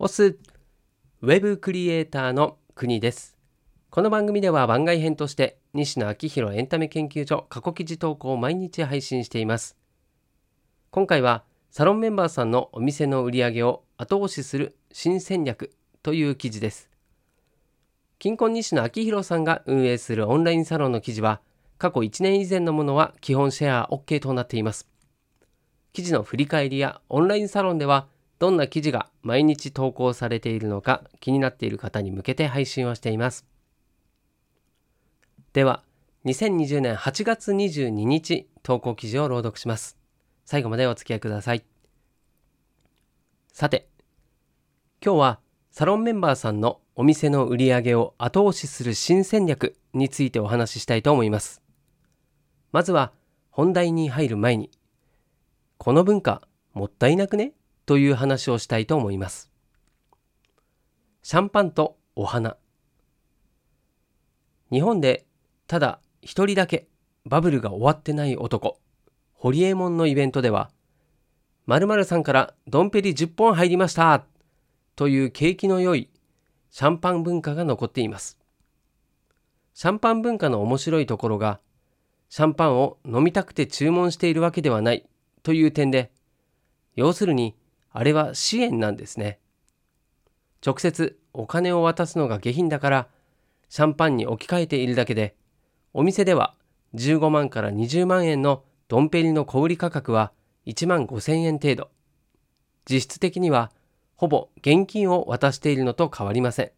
オスウェブクリエイターの国です。この番組では番外編として西野昭弘エンタメ研究所過去記事投稿を毎日配信しています。今回はサロンメンバーさんのお店の売り上げを後押しする新戦略という記事です。金婚西野昭弘さんが運営するオンラインサロンの記事は過去1年以前のものは基本シェア OK となっています。記事の振り返りやオンラインサロンではどんな記事が毎日投稿されているのか気になっている方に向けて配信をしています。では、2020年8月22日投稿記事を朗読します。最後までお付き合いください。さて、今日はサロンメンバーさんのお店の売り上げを後押しする新戦略についてお話ししたいと思います。まずは本題に入る前に、この文化もったいなくね？という話をしたいと思います。シャンパンとお花。日本でただ一人だけバブルが終わってない男、ホリエモンのイベントでは、〇〇さんからドンペリ10本入りましたという景気の良いシャンパン文化が残っています。シャンパン文化の面白いところが、シャンパンを飲みたくて注文しているわけではないという点で、要するにあれは支援なんですね。直接お金を渡すのが下品だからシャンパンに置き換えているだけでお店では15万から20万円のドンペリの小売価格は1万5千円程度。実質的にはほぼ現金を渡しているのと変わりません。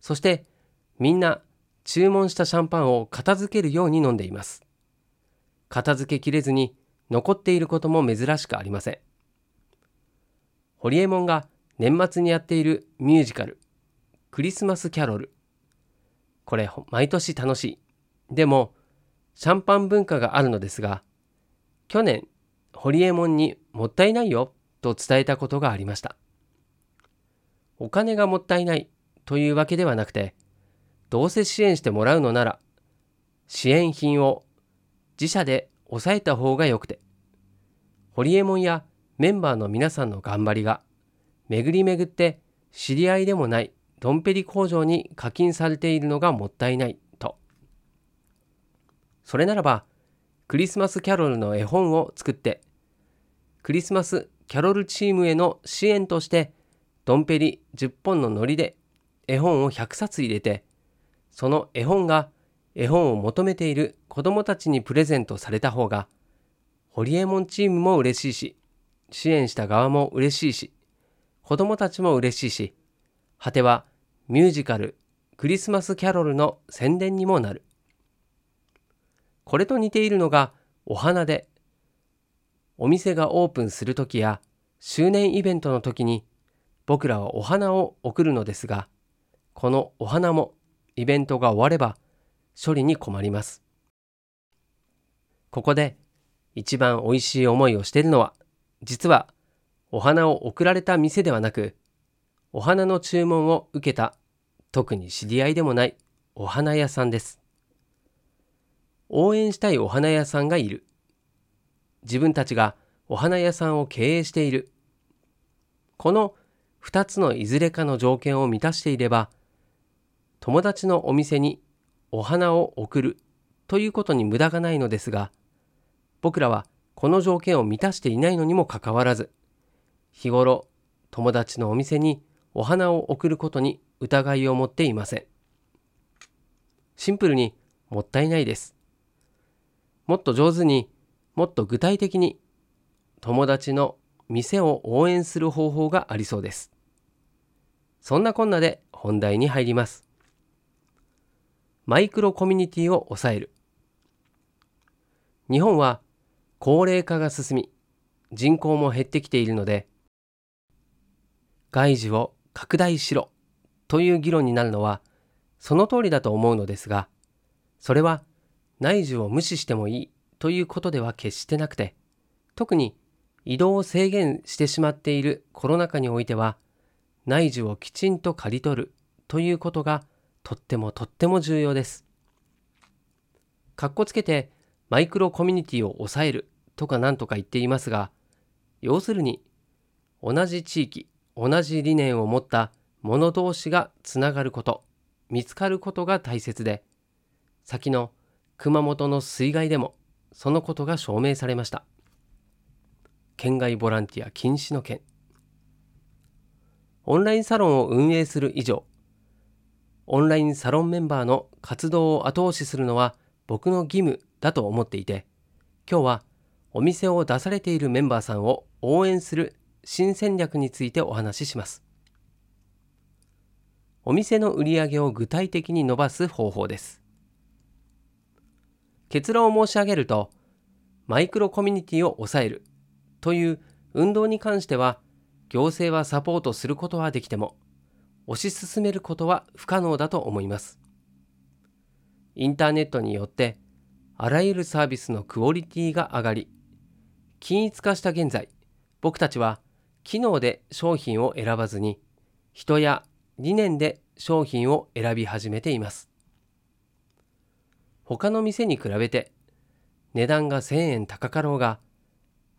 そしてみんな注文したシャンパンを片付けるように飲んでいます。片付けきれずに残っていることも珍しくありません。ホリエモンが年末にやっているミュージカル、クリスマスキャロル。これ、毎年楽しい。でも、シャンパン文化があるのですが、去年、ホリエモンにもったいないよと伝えたことがありました。お金がもったいないというわけではなくて、どうせ支援してもらうのなら、支援品を自社で抑えた方がよくて、ホリエモンやメンバーの皆さんの頑張りが巡り巡って知り合いでもないドンペリ工場に課金されているのがもったいないと。それならばクリスマスキャロルの絵本を作ってクリスマスキャロルチームへの支援としてドンペリ10本のノリで絵本を100冊入れてその絵本が絵本を求めている子どもたちにプレゼントされた方がホリエモンチームも嬉しいし支援した側も嬉しいし、子供たちも嬉しいし、果てはミュージカルクリスマスキャロルの宣伝にもなる。これと似ているのがお花で、お店がオープンするときや周年イベントの時に僕らはお花を送るのですが、このお花もイベントが終われば処理に困ります。ここで一番美味しい思いをしているのは実はお花を贈られた店ではなく、お花の注文を受けた特に知り合いでもないお花屋さんです。応援したいお花屋さんがいる。自分たちがお花屋さんを経営している。この2つのいずれかの条件を満たしていれば、友達のお店にお花を贈るということに無駄がないのですが、僕らはこの条件を満たしていないのにもかかわらず、日頃友達のお店にお花を贈ることに疑いを持っていません。シンプルにもったいないです。もっと上手に、もっと具体的に友達の店を応援する方法がありそうです。そんなこんなで本題に入ります。マイクロコミュニティを抑える。日本は高齢化が進み、人口も減ってきているので、外需を拡大しろという議論になるのは、その通りだと思うのですが、それは内需を無視してもいいということでは決してなくて、特に移動を制限してしまっているコロナ禍においては、内需をきちんと刈り取るということがとってもとっても重要です。かっこつけてマイクロコミュニティを抑えるとか何とか言っていますが、要するに同じ地域、同じ理念を持った者同士がつながること、見つかることが大切で、先の熊本の水害でもそのことが証明されました。県外ボランティア禁止の件。オンラインサロンを運営する以上、オンラインサロンメンバーの活動を後押しするのは僕の義務だと思っていて、今日はお店を出されているメンバーさんを応援する新戦略についてお話しします。お店の売り上げを具体的に伸ばす方法です。結論を申し上げると、マイクロコミュニティを抑えるという運動に関しては、行政はサポートすることはできても、推し進めることは不可能だと思います。インターネットによって、あらゆるサービスのクオリティが上がり、均一化した現在、僕たちは機能で商品を選ばずに、人や理念で商品を選び始めています。他の店に比べて値段が1000円高かろうが、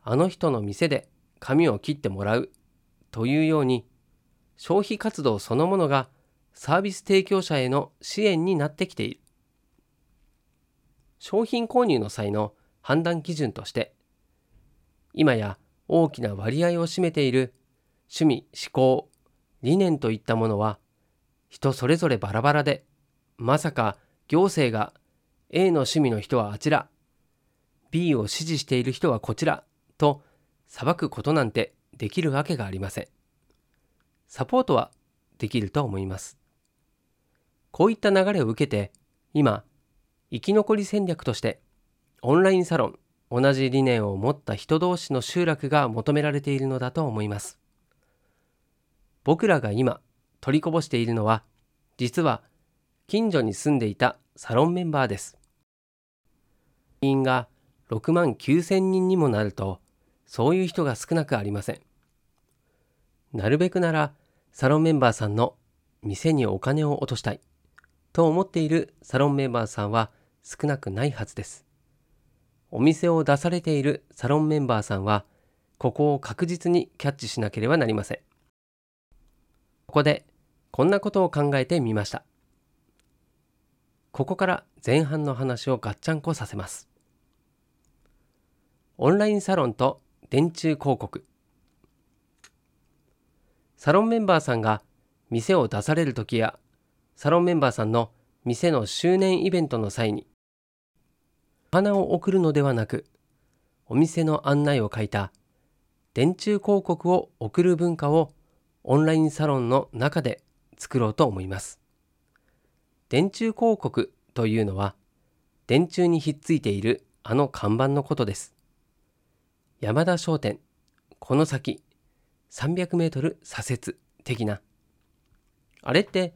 あの人の店で髪を切ってもらうというように、消費活動そのものがサービス提供者への支援になってきている。商品購入の際の判断基準として、今や大きな割合を占めている趣味、思考、理念といったものは人それぞれバラバラで、まさか行政が A の趣味の人はあちら、B を支持している人はこちらと裁くことなんてできるわけがありません。サポートはできると思います。こういった流れを受けて、今、生き残り戦略として、オンラインサロン、同じ理念を持った人同士の集落が求められているのだと思います。僕らが今、取りこぼしているのは、実は近所に住んでいたサロンメンバーです。員が6万9千人にもなると、そういう人が少なくありません。なるべくなら、サロンメンバーさんの店にお金を落としたいと思っているサロンメンバーさんは少なくないはずです。お店を出されているサロンメンバーさんは、ここを確実にキャッチしなければなりません。ここで、こんなことを考えてみました。ここから前半の話をガッチャンコさせます。オンラインサロンと電柱広告サロンメンバーさんが店を出される時やサロンメンバーさんの店の周年イベントの際に花を送るのではなくお店の案内を書いた電柱広告を送る文化をオンラインサロンの中で作ろうと思います。電柱広告というのは電柱にひっついているあの看板のことです。山田商店、この先、300メートル左折的な。あれって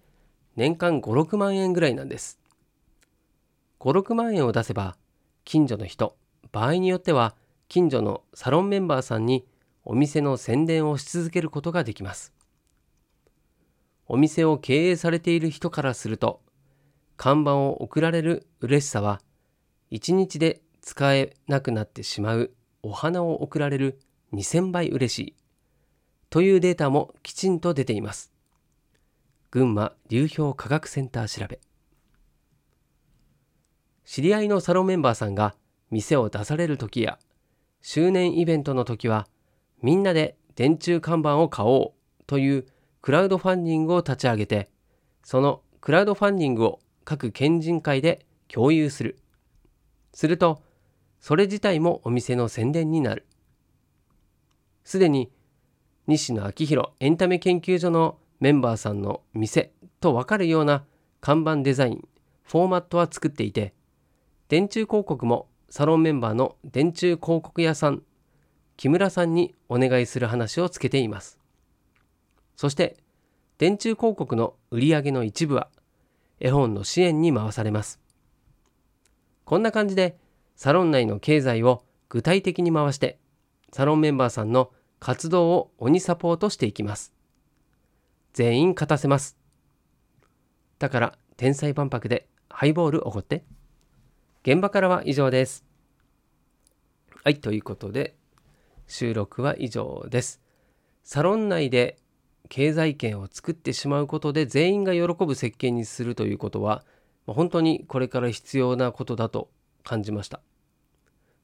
年間5、6万円ぐらいなんです。5、6万円を出せば、近所の人、場合によっては近所のサロンメンバーさんにお店の宣伝をし続けることができます。お店を経営されている人からすると、看板を送られる嬉しさは、1日で使えなくなってしまうお花を贈られる2000倍嬉しいというデータもきちんと出ています。群馬流氷科学センター調べ。知り合いのサロンメンバーさんが店を出される時や周年イベントの時はみんなで電柱看板を買おうというクラウドファンディングを立ち上げてそのクラウドファンディングを各県人会で共有する。するとそれ自体もお店の宣伝になる。すでに西野昭弘エンタメ研究所のメンバーさんの店とわかるような看板デザイン、フォーマットは作っていて、電柱広告もサロンメンバーの電柱広告屋さん、木村さんにお願いする話をつけています。そして、電柱広告の売り上げの一部は絵本の支援に回されます。こんな感じでサロン内の経済を具体的に回して、サロンメンバーさんの活動を鬼サポートしていきます。全員勝たせます。だから、天才万博でハイボールおごって。現場からは以上です。はい、ということで、収録は以上です。サロン内で経済圏を作ってしまうことで全員が喜ぶ設計にするということは本当にこれから必要なことだと感じました。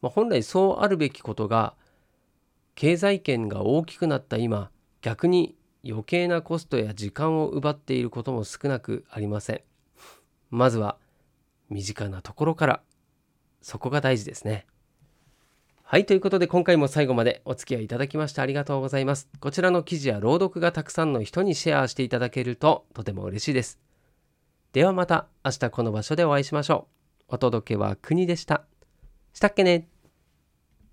まあ、本来そうあるべきことが経済圏が大きくなった今逆に余計なコストや時間を奪っていることも少なくありません。まずは身近なところからそこが大事ですね。はい、ということで今回も最後までお付き合いいただきましてありがとうございます。こちらの記事や朗読がたくさんの人にシェアしていただけるととても嬉しいです。ではまた明日この場所でお会いしましょう。お届けは国でした。したっけね